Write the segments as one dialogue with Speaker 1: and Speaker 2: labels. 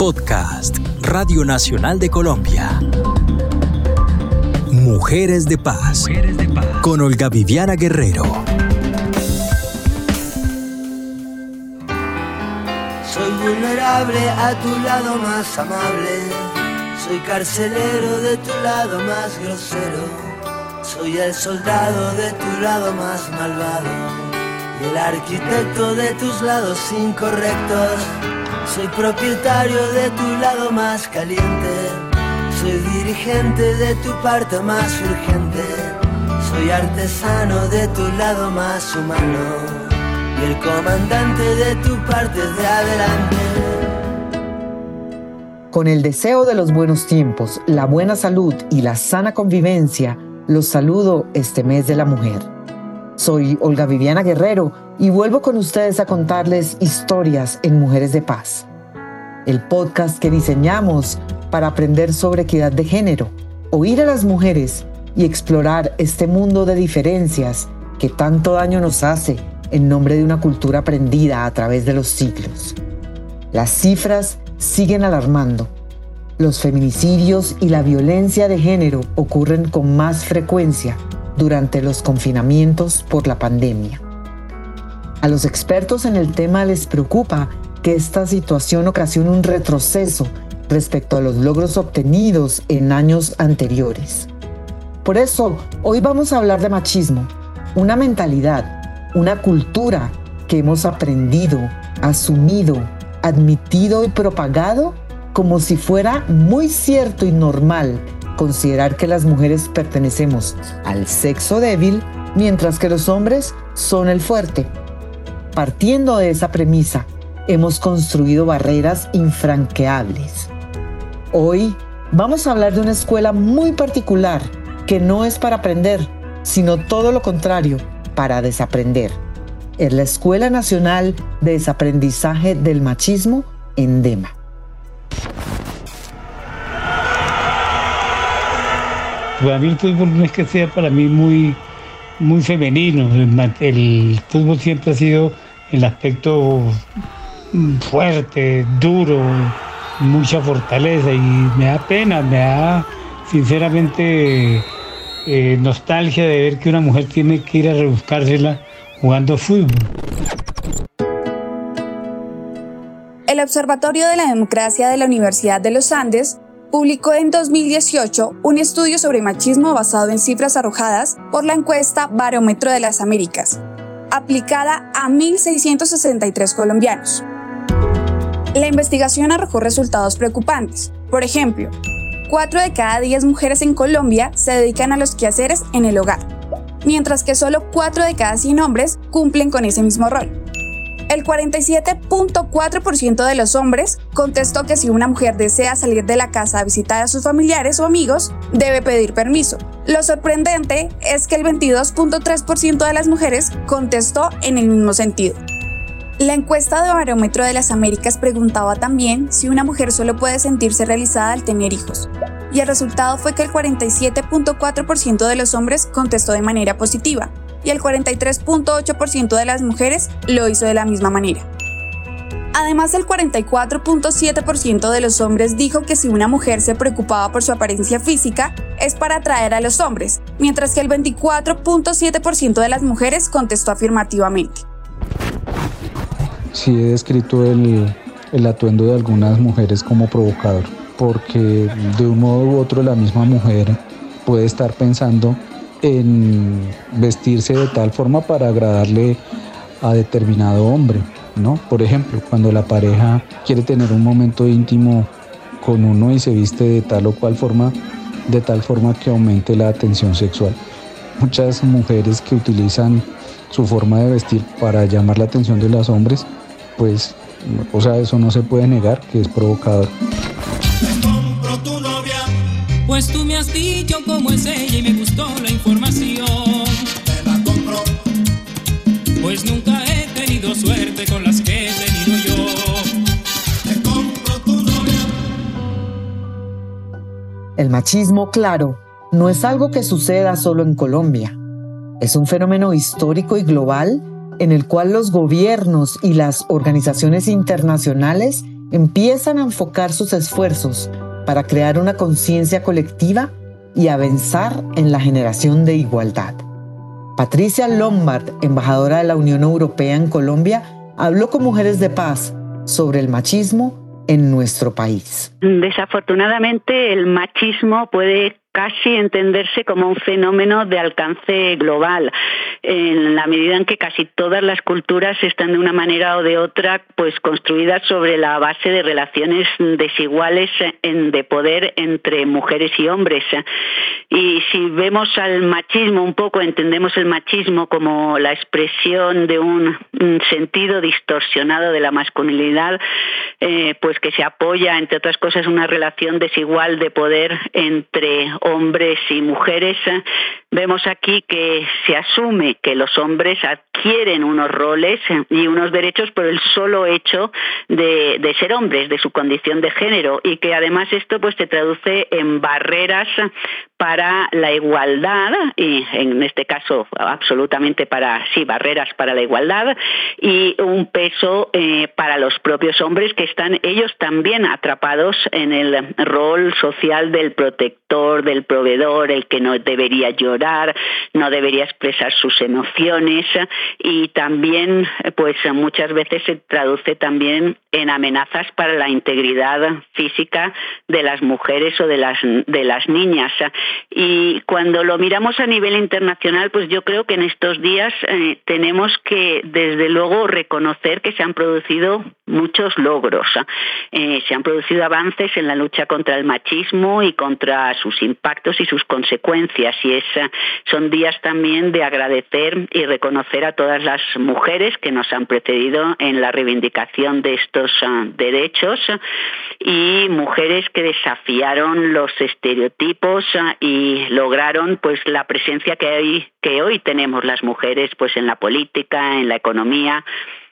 Speaker 1: Podcast Radio Nacional de Colombia. Mujeres de Paz. Con Olga Viviana Guerrero.
Speaker 2: Soy vulnerable a tu lado más amable. Soy carcelero de tu lado más grosero. Soy el soldado de tu lado más malvado. Y el arquitecto de tus lados incorrectos. Soy propietario de tu lado más caliente. Soy dirigente de tu parte más urgente. Soy artesano de tu lado más humano. Y el comandante de tu parte de adelante.
Speaker 3: Con el deseo de los buenos tiempos, la buena salud y la sana convivencia, los saludo este mes de la mujer. Soy Olga Viviana Guerrero y vuelvo con ustedes a contarles historias en Mujeres de Paz, el podcast que diseñamos para aprender sobre equidad de género, oír a las mujeres y explorar este mundo de diferencias que tanto daño nos hace en nombre de una cultura aprendida a través de los siglos. Las cifras siguen alarmando. Los feminicidios y la violencia de género ocurren con más frecuencia durante los confinamientos por la pandemia. A los expertos en el tema les preocupa que esta situación ocasione un retroceso respecto a los logros obtenidos en años anteriores. Por eso, hoy vamos a hablar de machismo, una mentalidad, una cultura que hemos aprendido, asumido, admitido y propagado como si fuera muy cierto y normal considerar que las mujeres pertenecemos al sexo débil, mientras que los hombres son el fuerte. Partiendo de esa premisa, hemos construido barreras infranqueables. Hoy vamos a hablar de una escuela muy particular que no es para aprender, sino todo lo contrario, para desaprender. Es la Escuela Nacional de Desaprendizaje del Machismo, ENDEMA.
Speaker 4: Para mí el fútbol no es que sea para mí muy, muy femenino. El, fútbol siempre ha sido el aspecto fuerte, duro, mucha fortaleza y me da pena, me da sinceramente eh, nostalgia de ver que una mujer tiene que ir a rebuscársela jugando fútbol.
Speaker 5: El Observatorio de la Democracia de la Universidad de los Andes publicó en 2018 un estudio sobre machismo basado en cifras arrojadas por la encuesta Barómetro de las Américas, aplicada a 1.663 colombianos. La investigación arrojó resultados preocupantes. Por ejemplo, 4 de cada 10 mujeres en Colombia se dedican a los quehaceres en el hogar, mientras que solo 4 de cada 100 hombres cumplen con ese mismo rol. El 47.4% de los hombres contestó que si una mujer desea salir de la casa a visitar a sus familiares o amigos, debe pedir permiso. Lo sorprendente es que el 22.3% de las mujeres contestó en el mismo sentido. La encuesta de Barómetro de las Américas preguntaba también si una mujer solo puede sentirse realizada al tener hijos. Y el resultado fue que el 47.4% de los hombres contestó de manera positiva, y el 43.8% de las mujeres lo hizo de la misma manera. Además, el 44.7% de los hombres dijo que si una mujer se preocupaba por su apariencia física es para atraer a los hombres, mientras que el 24.7% de las mujeres contestó afirmativamente.
Speaker 6: Sí he descrito el, el atuendo de algunas mujeres como provocador, porque de un modo u otro la misma mujer puede estar pensando en vestirse de tal forma para agradarle a determinado hombre, ¿no? Por ejemplo, cuando la pareja quiere tener un momento íntimo con uno y se viste de tal o cual forma, de tal forma que aumente la atención sexual. Muchas mujeres que utilizan su forma de vestir para llamar la atención de los hombres, pues, o sea, eso no se puede negar que es provocador.
Speaker 7: Pues tú me has dicho cómo es ella y me gustó la
Speaker 3: El machismo, claro, no es algo que suceda solo en Colombia. Es un fenómeno histórico y global en el cual los gobiernos y las organizaciones internacionales empiezan a enfocar sus esfuerzos para crear una conciencia colectiva y avanzar en la generación de igualdad. Patricia Lombard, embajadora de la Unión Europea en Colombia, habló con Mujeres de Paz sobre el machismo en nuestro país.
Speaker 8: Desafortunadamente el machismo puede casi entenderse como un fenómeno de alcance global, en la medida en que casi todas las culturas están de una manera o de otra pues construidas sobre la base de relaciones desiguales de poder entre mujeres y hombres. Y si vemos al machismo un poco, entendemos el machismo como la expresión de un, sentido distorsionado de la masculinidad, eh, pues que se apoya, entre otras cosas, una relación desigual de poder entre hombres y mujeres, vemos aquí que se asume que los hombres adquieren unos roles y unos derechos por el solo hecho de, ser hombres, de su condición de género, y que además esto pues se traduce en barreras para la igualdad, y en este caso absolutamente para, sí, barreras para la igualdad, y un peso eh, para los propios hombres que están ellos también atrapados en el rol social del protector, del proveedor, el que no debería llorar, no debería expresar sus emociones, y también, pues muchas veces se traduce también en amenazas para la integridad física de las mujeres o de las, de las niñas. Y cuando lo miramos a nivel internacional, pues yo creo que en estos días eh, tenemos que, desde luego, reconocer que se han producido muchos logros. Eh, se han producido avances en la lucha contra el machismo y contra sus impactos y sus consecuencias. Y es, son días también de agradecer y reconocer a todas las mujeres que nos han precedido en la reivindicación de estos uh, derechos y mujeres que desafiaron los estereotipos uh, y lograron pues la presencia que hoy, que hoy tenemos las mujeres pues en la política, en la economía,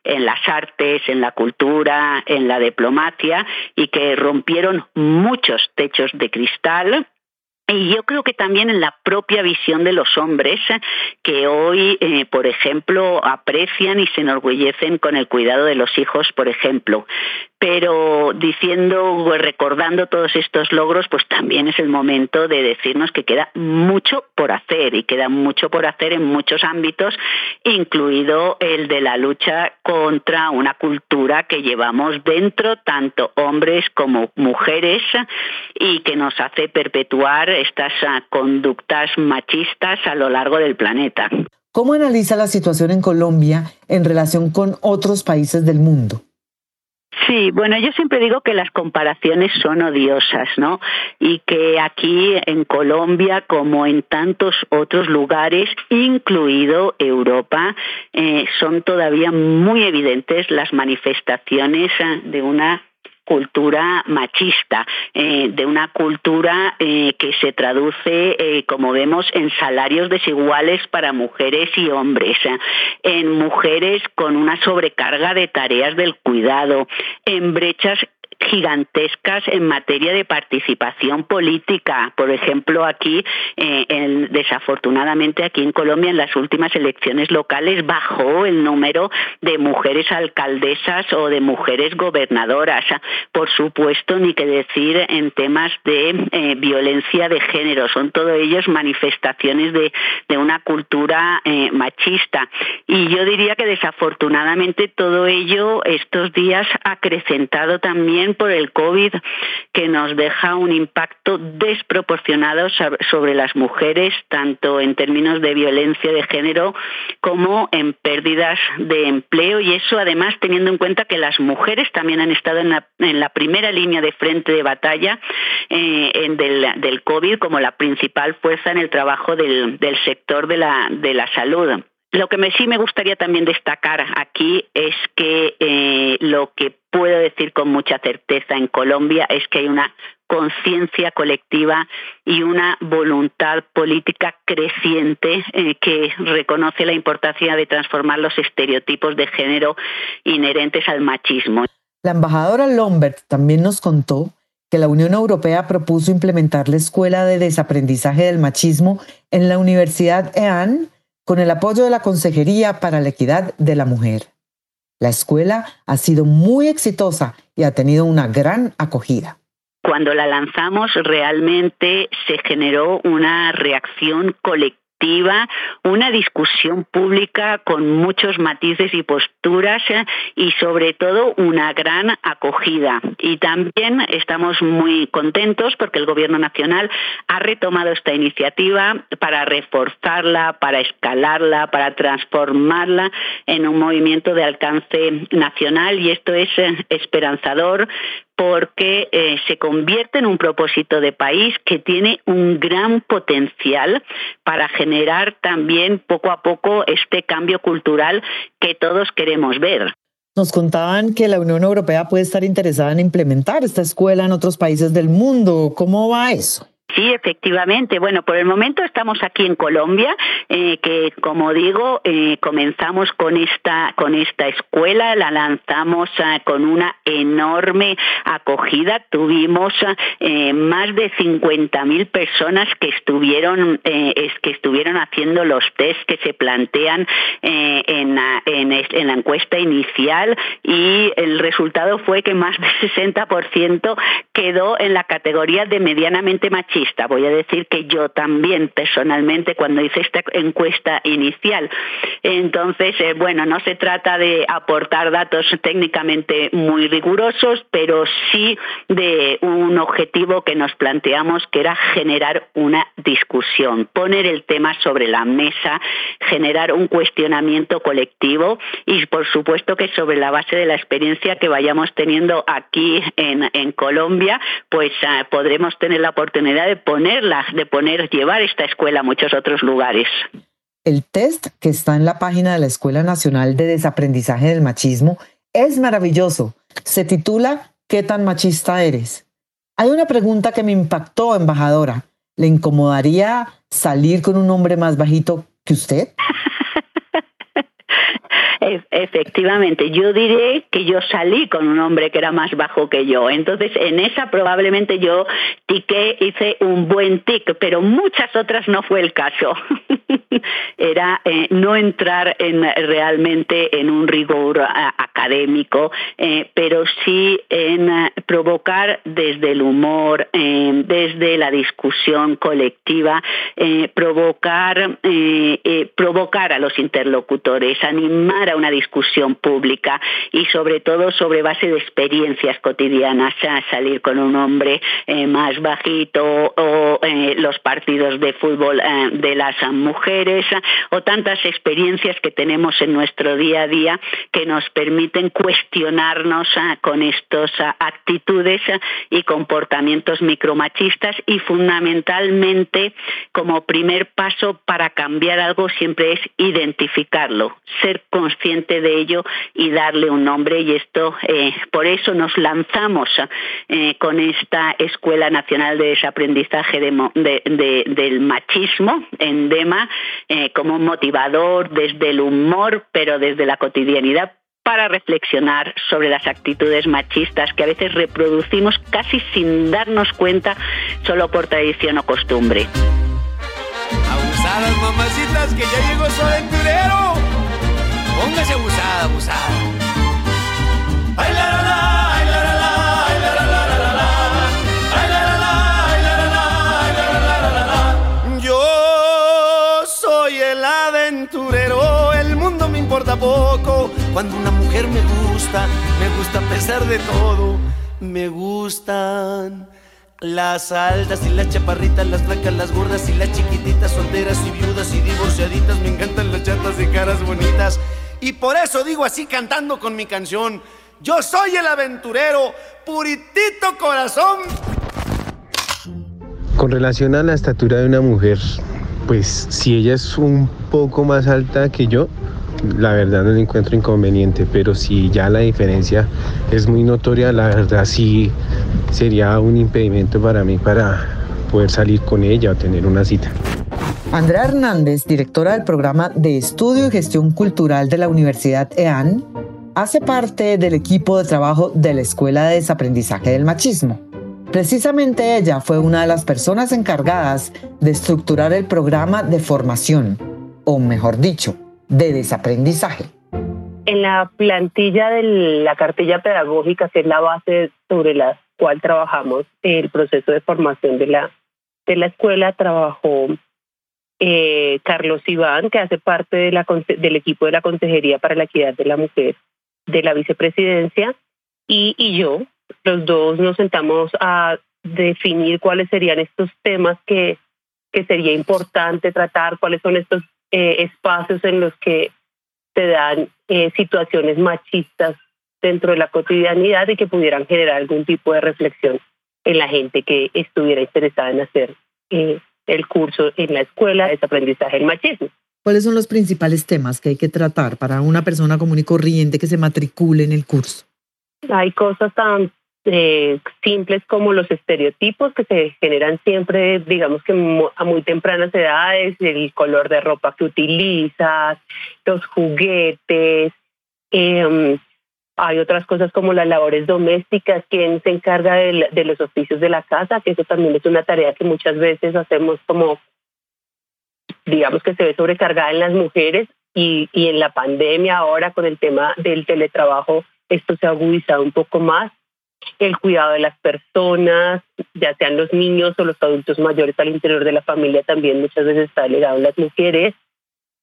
Speaker 8: en las artes, en la cultura, en la diplomacia y que rompieron muchos techos de cristal y yo creo que también en la propia visión de los hombres que hoy, eh, por ejemplo, aprecian y se enorgullecen con el cuidado de los hijos, por ejemplo. Pero diciendo, recordando todos estos logros, pues también es el momento de decirnos que queda mucho por hacer y queda mucho por hacer en muchos ámbitos, incluido el de la lucha contra una cultura que llevamos dentro, tanto hombres como mujeres, y que nos hace perpetuar estas ah, conductas machistas a lo largo del planeta.
Speaker 3: ¿Cómo analiza la situación en Colombia en relación con otros países del mundo?
Speaker 8: Sí, bueno, yo siempre digo que las comparaciones son odiosas, ¿no? Y que aquí en Colombia, como en tantos otros lugares, incluido Europa, eh, son todavía muy evidentes las manifestaciones eh, de una cultura machista, eh, de una cultura eh, que se traduce, eh, como vemos, en salarios desiguales para mujeres y hombres, en mujeres con una sobrecarga de tareas del cuidado, en brechas gigantescas en materia de participación política. Por ejemplo, aquí, eh, desafortunadamente aquí en Colombia, en las últimas elecciones locales bajó el número de mujeres alcaldesas o de mujeres gobernadoras. Por supuesto, ni que decir en temas de eh, violencia de género. Son todos ellos manifestaciones de, una cultura eh, machista. Y yo diría que desafortunadamente todo ello estos días ha acrecentado también por el COVID, que nos deja un impacto desproporcionado sobre las mujeres, tanto en términos de violencia de género como en pérdidas de empleo. Y eso además teniendo en cuenta que las mujeres también han estado en la, primera línea de frente de batalla eh, del, COVID como la principal fuerza en el trabajo del, sector de la, de la salud. Lo que me, sí me gustaría también destacar aquí es que eh, lo que puedo decir con mucha certeza en Colombia es que hay una conciencia colectiva y una voluntad política creciente eh, que reconoce la importancia de transformar los estereotipos de género inherentes al machismo.
Speaker 3: La embajadora Lombert también nos contó que la Unión Europea propuso implementar la Escuela de Desaprendizaje del Machismo en la Universidad EAN con el apoyo de la Consejería para la Equidad de la Mujer. La escuela ha sido muy exitosa y ha tenido una gran acogida.
Speaker 8: Cuando la lanzamos realmente se generó una reacción colectiva una discusión pública con muchos matices y posturas eh, y sobre todo una gran acogida. Y también estamos muy contentos porque el Gobierno Nacional ha retomado esta iniciativa para reforzarla, para escalarla, para transformarla en un movimiento de alcance nacional y esto es eh, esperanzador porque eh, se convierte en un propósito de país que tiene un gran potencial para generar también poco a poco este cambio cultural que todos queremos ver.
Speaker 3: Nos contaban que la Unión Europea puede estar interesada en implementar esta escuela en otros países del mundo. ¿Cómo va eso?
Speaker 8: Sí, efectivamente. Bueno, por el momento estamos aquí en Colombia, eh, que como digo, eh, comenzamos con esta, con esta escuela, la lanzamos ah, con una enorme acogida. Tuvimos eh, más de 50.000 personas que estuvieron, es, que estuvieron haciendo los test que se plantean en en, en la encuesta inicial y el resultado fue que más del 60% quedó en la categoría de medianamente machista Voy a decir que yo también personalmente cuando hice esta encuesta inicial. Entonces, eh, bueno, no se trata de aportar datos técnicamente muy rigurosos, pero sí de un objetivo que nos planteamos que era generar una discusión, poner el tema sobre la mesa, generar un cuestionamiento colectivo y por supuesto que sobre la base de la experiencia que vayamos teniendo aquí en, Colombia, pues ah, podremos tener la oportunidad de ponerla, de poner, llevar esta escuela a muchos otros lugares.
Speaker 3: El test que está en la página de la Escuela Nacional de Desaprendizaje del Machismo es maravilloso. Se titula ¿Qué tan machista eres? Hay una pregunta que me impactó, embajadora. ¿Le incomodaría salir con un hombre más bajito que usted?
Speaker 8: Efectivamente, yo diré que yo salí con un hombre que era más bajo que yo. Entonces, en esa probablemente yo tiqué, hice un buen tic, pero muchas otras no fue el caso. era eh, no entrar en, realmente en un rigor académico, eh, pero sí en eh, provocar desde el humor, desde la discusión colectiva, provocar, provocar a los interlocutores, animar a una discusión pública y sobre todo sobre base de experiencias cotidianas, salir con un hombre más bajito o los partidos de fútbol de las mujeres o tantas experiencias que tenemos en nuestro día a día que nos permiten cuestionarnos con estas actitudes y comportamientos micromachistas y fundamentalmente como primer paso para cambiar algo siempre es identificarlo, ser consciente de ello y darle un nombre y esto eh, por eso nos lanzamos eh, con esta Escuela Nacional de Desaprendizaje del Machismo en DEMA eh, como motivador desde el humor, pero desde la cotidianidad para reflexionar sobre las actitudes machistas que a veces reproducimos casi sin darnos cuenta solo por tradición o costumbre.
Speaker 9: Póngase abusada, abusada. Ay, la, la, la. poco. Cuando una mujer me gusta, me gusta a pesar de todo. Me gustan las altas y las chaparritas, las flacas, las gordas y las chiquititas, por eso digo así cantando con mi canción. Yo soy el aventurero, puritito corazón.
Speaker 6: Con relación a la estatura de una mujer, pues si ella es un poco más alta que yo, la verdad no le encuentro inconveniente, pero si ya la diferencia es muy notoria, la verdad sí sería un impedimento para mí para poder salir con ella o tener una cita.
Speaker 3: Andrea Hernández, directora del programa de Estudio y Gestión Cultural de la Universidad EAN, hace parte del equipo de trabajo de la Escuela de Desaprendizaje del Machismo. Precisamente ella fue una de las personas encargadas de estructurar el programa de formación, o mejor dicho, de desaprendizaje.
Speaker 10: en la plantilla de la cartilla pedagógica, que es la base sobre la cual trabajamos el proceso de formación de la, de la escuela, trabajó eh, Carlos Iván, que hace parte del equipo de la Consejería para la Equidad de la Mujer de la Vicepresidencia, y, y yo, los dos nos sentamos a definir cuáles serían estos temas que, que sería importante tratar, cuáles son estos eh, espacios en los que se dan eh, situaciones machistas dentro de la cotidianidad y que pudieran generar algún tipo de reflexión en la gente que estuviera interesada en hacer eh, el curso en la escuela de aprendizaje del machismo.
Speaker 3: ¿Cuáles son los principales temas que hay que tratar para una persona común y corriente que se matricule en el curso?
Speaker 10: Hay cosas tan eh, simples como los estereotipos que se generan siempre, digamos que a muy tempranas edades, el color de ropa que utilizas, los juguetes. Em, hay otras cosas como las labores domésticas, quien se encarga de, los oficios de la casa, que eso también es una tarea que muchas veces hacemos como, digamos que se ve sobrecargada en las mujeres y, y en la pandemia ahora con el tema del teletrabajo, esto se ha agudizado un poco más el cuidado de las personas, ya sean los niños o los adultos mayores al interior de la familia, también muchas veces está delegado en las mujeres.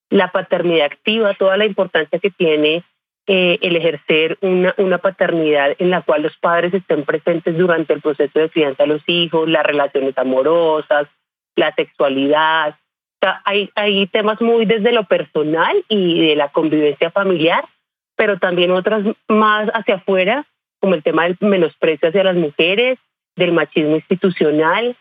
Speaker 10: La paternidad activa, toda la importancia que tiene eh, el ejercer una, una paternidad en la cual los padres estén presentes durante el proceso de crianza de los hijos, las relaciones amorosas, la sexualidad. hay, hay temas muy desde lo personal y de la convivencia familiar, pero también otras más hacia afuera como el tema del menosprecio hacia las mujeres, del machismo institucional,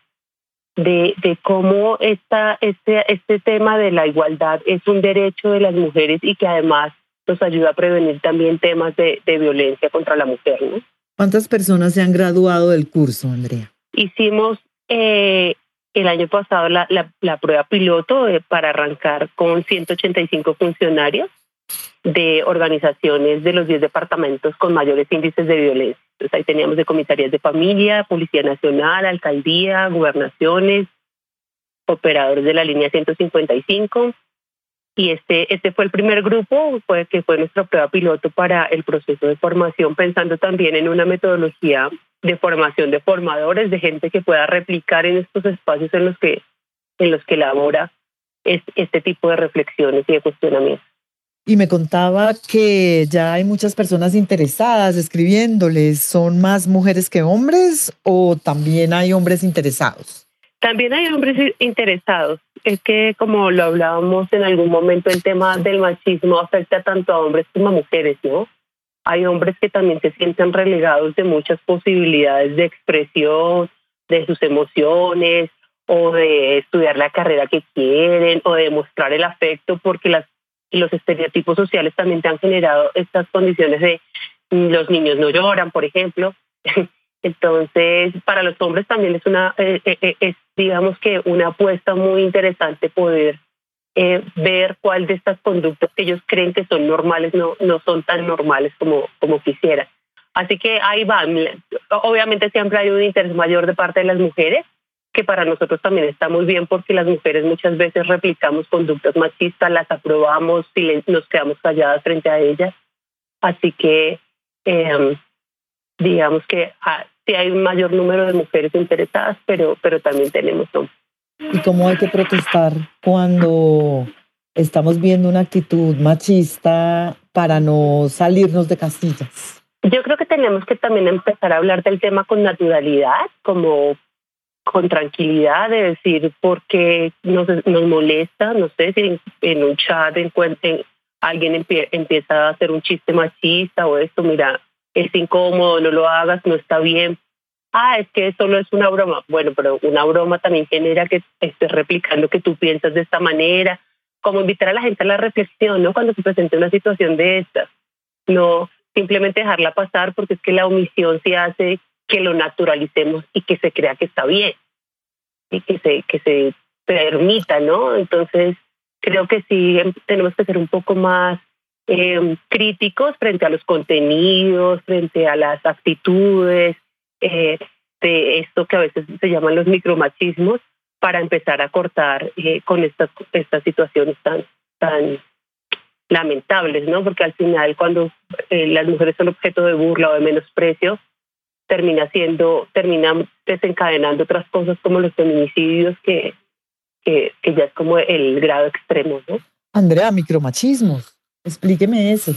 Speaker 10: de, de cómo este, este tema de la igualdad es un derecho de las mujeres y que además nos ayuda a prevenir también temas de, de violencia contra la mujer. ¿no?
Speaker 3: ¿Cuántas personas se han graduado del curso, Andrea?
Speaker 10: Hicimos eh, el año pasado la, la, la prueba piloto eh, para arrancar con 185 funcionarios de organizaciones de los 10 departamentos con mayores índices de violencia. Entonces ahí teníamos de comisarías de familia, Policía Nacional, Alcaldía, gobernaciones, operadores de la línea 155. Y este, este fue el primer grupo fue, que fue nuestra prueba piloto para el proceso de formación, pensando también en una metodología de formación de formadores, de gente que pueda replicar en estos espacios en los que, en los que elabora este tipo de reflexiones y de cuestionamientos
Speaker 3: y me contaba que ya hay muchas personas interesadas escribiéndoles. ¿Son más mujeres que hombres o también hay hombres interesados?
Speaker 10: También hay hombres interesados. Es que como lo hablábamos en algún momento, el tema del machismo afecta tanto a hombres como a mujeres, ¿no? Hay hombres que también se sienten relegados de muchas posibilidades de expresión, de sus emociones, o de estudiar la carrera que quieren, o de mostrar el afecto, porque las los estereotipos sociales también te han generado estas condiciones de mm, los niños no lloran, por ejemplo. Entonces, para los hombres también es una, eh, eh, eh, es, digamos que una apuesta muy interesante poder ver cuál de estas conductas que ellos creen que son normales no, no son tan normales como, como quisieran. Así que ahí va. Obviamente siempre hay un interés mayor de parte de las mujeres, que para nosotros también está muy bien porque las mujeres muchas veces replicamos conductas machistas, las aprobamos y nos quedamos calladas frente a ellas. Así que em, digamos que ah, sí hay un mayor número de mujeres interesadas, pero, pero también tenemos hombres.
Speaker 3: ¿Y cómo hay que protestar cuando estamos viendo una actitud machista para no salirnos de castillas?
Speaker 10: Yo creo que tenemos que también empezar a hablar del tema con naturalidad, como con tranquilidad de decir por qué nos, nos molesta, no sé, si en, un chat en, alguien empieza a hacer un chiste machista o esto, mira, es incómodo, no lo hagas, no está bien. Ah, es que solo es una broma. Bueno, pero una broma también genera que estés replicando que tú piensas de esta manera, como invitar a la gente a la reflexión, ¿no? Cuando se presente una situación de estas. No simplemente dejarla pasar porque es que la omisión se hace que lo naturalicemos y que se crea que está bien y que se, que se permita, ¿no? Entonces, creo que sí em, tenemos que ser un poco más eh, críticos frente a los contenidos, frente a las actitudes eh, de esto que a veces se llaman los micromachismos, para empezar a cortar eh, con estas, estas situaciones tan, tan
Speaker 11: lamentables, ¿no? Porque al final cuando eh, las mujeres son objeto de burla o de menosprecio, termina siendo, termina desencadenando otras cosas como los feminicidios que, que, que ya es como el grado extremo, ¿no?
Speaker 3: Andrea, micromachismos, explíqueme ese.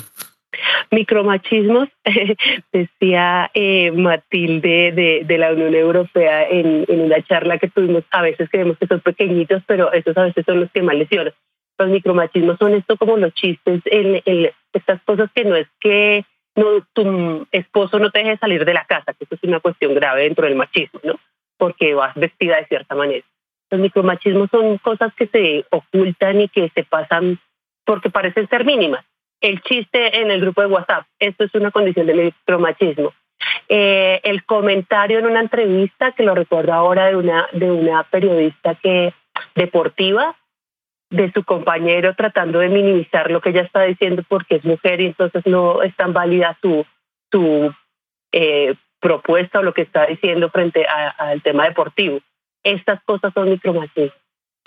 Speaker 11: Micromachismos, decía eh, Matilde de, la Unión Europea en, en, una charla que tuvimos, a veces creemos que son pequeñitos, pero esos a veces son los que más lesionan. Los micromachismos son esto como los chistes, el, el, estas cosas que no es que no, tu esposo no te deje salir de la casa, que eso es una cuestión grave dentro del machismo, ¿no? Porque vas vestida de cierta manera. Los micromachismos son cosas que se ocultan y que se pasan porque parecen ser mínimas el chiste en el grupo de WhatsApp. Esto es una condición de micromachismo. Eh, el comentario en una entrevista, que lo recuerdo ahora de una, de una periodista que, deportiva, de su compañero tratando de minimizar lo que ella está diciendo porque es mujer y entonces no es tan válida su, su eh, propuesta o lo que está diciendo frente al tema deportivo. Estas cosas son micromachismo.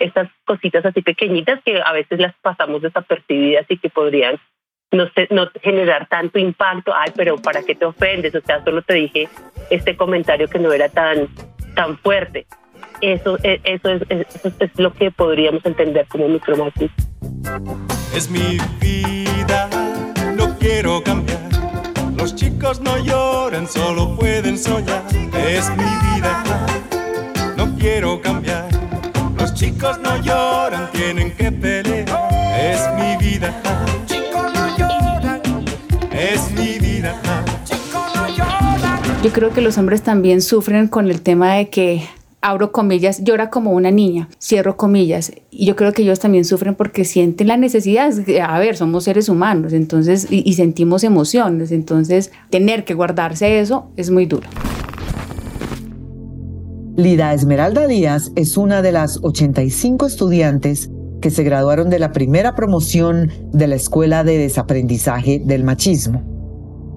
Speaker 11: Estas cositas así pequeñitas que a veces las pasamos desapercibidas y que podrían no, no generar tanto impacto, ay, pero ¿para qué te ofendes? O sea, solo te dije este comentario que no era tan, tan fuerte. Eso, e, eso, es, eso es lo que podríamos entender como micromachismo.
Speaker 12: Es mi vida, no quiero cambiar. Los chicos no lloran, solo pueden soñar. Es mi vida, no quiero cambiar. Chicos no lloran, tienen que pelear. Es mi vida es mi vida.
Speaker 13: Yo creo que los hombres también sufren con el tema de que abro comillas, llora como una niña, cierro comillas. Y yo creo que ellos también sufren porque sienten la necesidad, a ver, somos seres humanos, entonces, y, y, sentimos emociones, entonces tener que guardarse eso es muy duro.
Speaker 3: Lida Esmeralda Díaz es una de las 85 estudiantes que se graduaron de la primera promoción de la Escuela de Desaprendizaje del Machismo.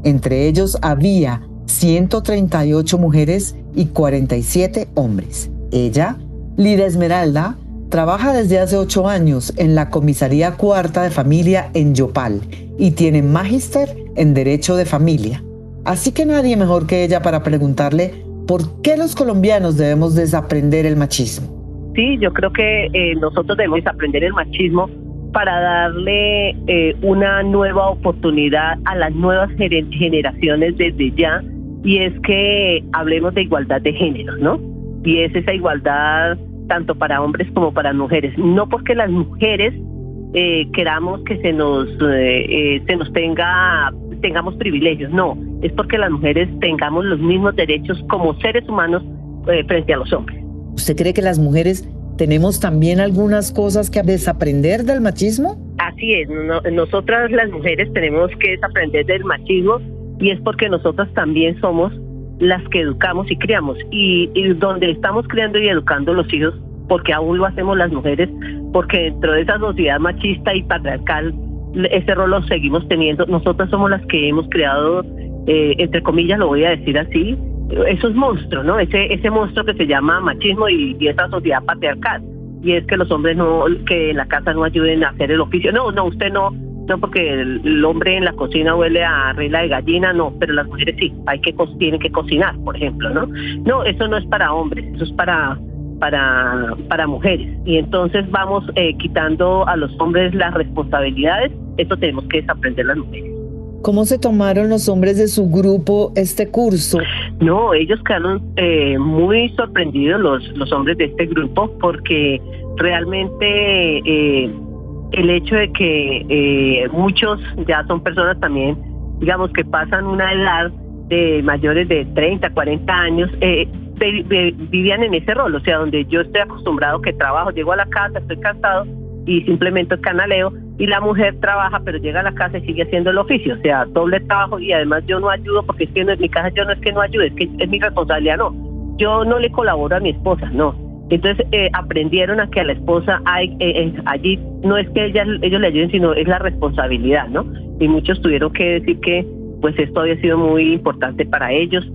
Speaker 3: Entre ellos había 138 mujeres y 47 hombres. Ella, Lida Esmeralda, trabaja desde hace ocho años en la Comisaría Cuarta de Familia en Yopal y tiene magíster en Derecho de Familia. Así que nadie mejor que ella para preguntarle por qué los colombianos debemos desaprender el machismo.
Speaker 11: Sí, yo creo que eh, nosotros debemos aprender el machismo para darle eh, una nueva oportunidad a las nuevas generaciones desde ya y es que hablemos de igualdad de género, ¿no? Y es esa igualdad tanto para hombres como para mujeres. No porque las mujeres eh, queramos que se nos se nos tenga tengamos privilegios, no, es porque las mujeres tengamos los mismos derechos como seres humanos frente a los hombres.
Speaker 3: ¿Usted cree que las mujeres tenemos también algunas cosas que desaprender del machismo?
Speaker 11: Así es, nosotras las mujeres tenemos que desaprender del machismo y es porque nosotras también somos las que educamos y criamos y, donde estamos criando y educando los hijos porque aún lo hacemos las mujeres porque dentro de esa sociedad machista y patriarcal ese rol lo seguimos teniendo nosotras somos las que hemos creado eh, entre comillas lo voy a decir así esos monstruos, ¿no? Ese, ese monstruo que se llama machismo y, esa sociedad patriarcal. Y es que los hombres no, que en la casa no ayuden a hacer el oficio. No, no, usted no, no porque el, hombre en la cocina huele a regla de gallina, no, pero las mujeres sí, hay que tienen que cocinar, por ejemplo, ¿no? No, eso no es para hombres, eso es para para para mujeres. Y entonces vamos eh, quitando a los hombres las responsabilidades, esto tenemos que desaprender las mujeres.
Speaker 3: ¿Cómo se tomaron los hombres de su grupo este curso?
Speaker 11: No, ellos quedaron eh, muy sorprendidos los, los hombres de este grupo porque realmente eh, el hecho de que eh, muchos ya son personas también, digamos, que pasan una edad de mayores de 30, 40 años, vivían en ese rol, o sea, donde yo estoy acostumbrado que trabajo, llego a la casa, estoy cansado y simplemente canaleo y la mujer trabaja pero llega a la casa y sigue haciendo el oficio, o sea, doble trabajo y además yo no ayudo porque es que en mi casa yo no es que no ayude, es que es mi responsabilidad, no, yo no le colaboro a mi esposa, no. Entonces eh, aprendieron a que a la esposa hay eh, eh, allí no es que ella, ellos le ayuden, sino es la responsabilidad, ¿no? Y muchos tuvieron que decir que pues esto había sido muy importante para ellos.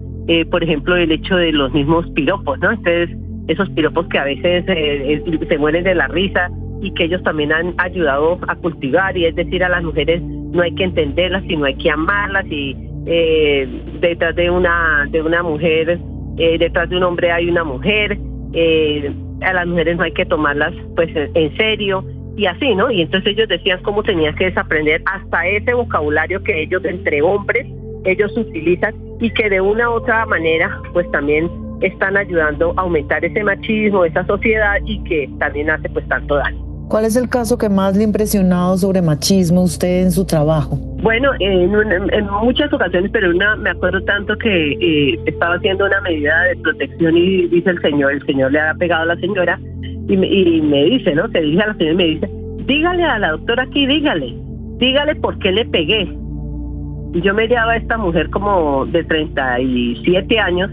Speaker 11: por ejemplo, el hecho de los mismos piropos, ¿no? Entonces, esos piropos que a veces se mueren de la risa, y que ellos también han ayudado a cultivar y es decir a las mujeres no hay que entenderlas sino hay que amarlas y eh, detrás de una de una mujer eh, detrás de un hombre hay una mujer eh, a las mujeres no hay que tomarlas pues en serio y así, ¿no? Y entonces ellos decían cómo tenían que desaprender hasta ese vocabulario que ellos entre hombres ellos utilizan y que de una u otra manera pues también están ayudando a aumentar ese machismo, esa sociedad y que también hace pues tanto daño.
Speaker 3: ¿Cuál es el caso que más le ha impresionado sobre machismo usted en su trabajo?
Speaker 11: Bueno, en, muchas ocasiones, pero una me acuerdo tanto que eh, estaba haciendo una medida de protección y dice el señor, el señor le ha pegado a la señora y me, y me dice, ¿no? Se dirige a la señora y me dice, dígale a la doctora aquí, dígale, dígale por qué le pegué. Y yo me a esta mujer como de 37 años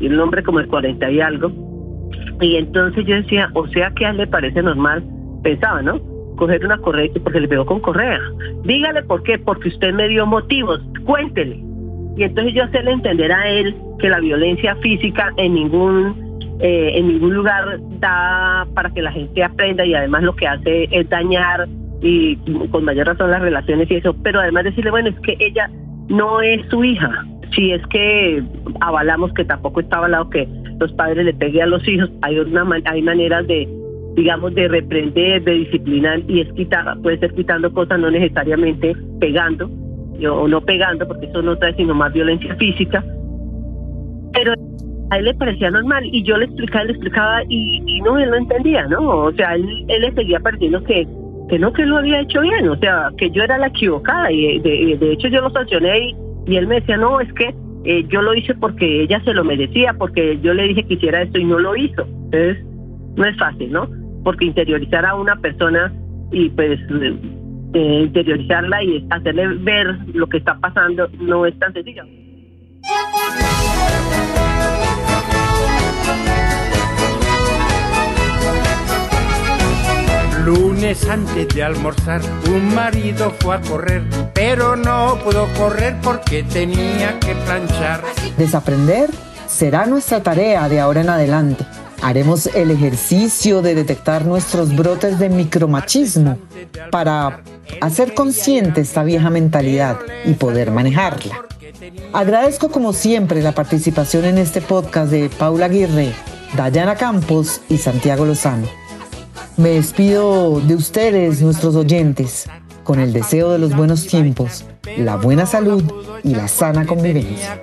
Speaker 11: y el hombre como de 40 y algo. Y entonces yo decía, o sea que a él le parece normal, pensaba, ¿no? Coger una correa porque le pegó con correa. Dígale por qué, porque usted me dio motivos, cuéntele. Y entonces yo hacerle entender a él que la violencia física en ningún eh, en ningún lugar da para que la gente aprenda y además lo que hace es dañar y con mayor razón las relaciones y eso, pero además decirle, bueno, es que ella no es su hija, si es que avalamos que tampoco está avalado que los padres le peguen a los hijos, hay una hay maneras de digamos de reprender, de disciplinar y es quitar, puede ser quitando cosas no necesariamente pegando o no pegando porque eso no trae sino más violencia física. Pero a él le parecía normal y yo le explicaba, le explicaba y, no, él no entendía, ¿no? O sea, él, él le seguía pareciendo que que no que lo había hecho bien, o sea, que yo era la equivocada y de, de hecho yo lo sancioné y, y, él me decía, no, es que eh, yo lo hice porque ella se lo merecía, porque yo le dije que hiciera esto y no lo hizo. Entonces, no es fácil, ¿no? Porque interiorizar a una persona y pues eh, interiorizarla y hacerle ver lo que está pasando no es tan sencillo.
Speaker 14: Lunes antes de almorzar, un marido fue a correr, pero no pudo correr porque tenía que planchar.
Speaker 3: Desaprender será nuestra tarea de ahora en adelante. Haremos el ejercicio de detectar nuestros brotes de micromachismo para hacer consciente esta vieja mentalidad y poder manejarla. Agradezco como siempre la participación en este podcast de Paula Aguirre, Dayana Campos y Santiago Lozano. Me despido de ustedes, nuestros oyentes, con el deseo de los buenos tiempos, la buena salud y la sana convivencia.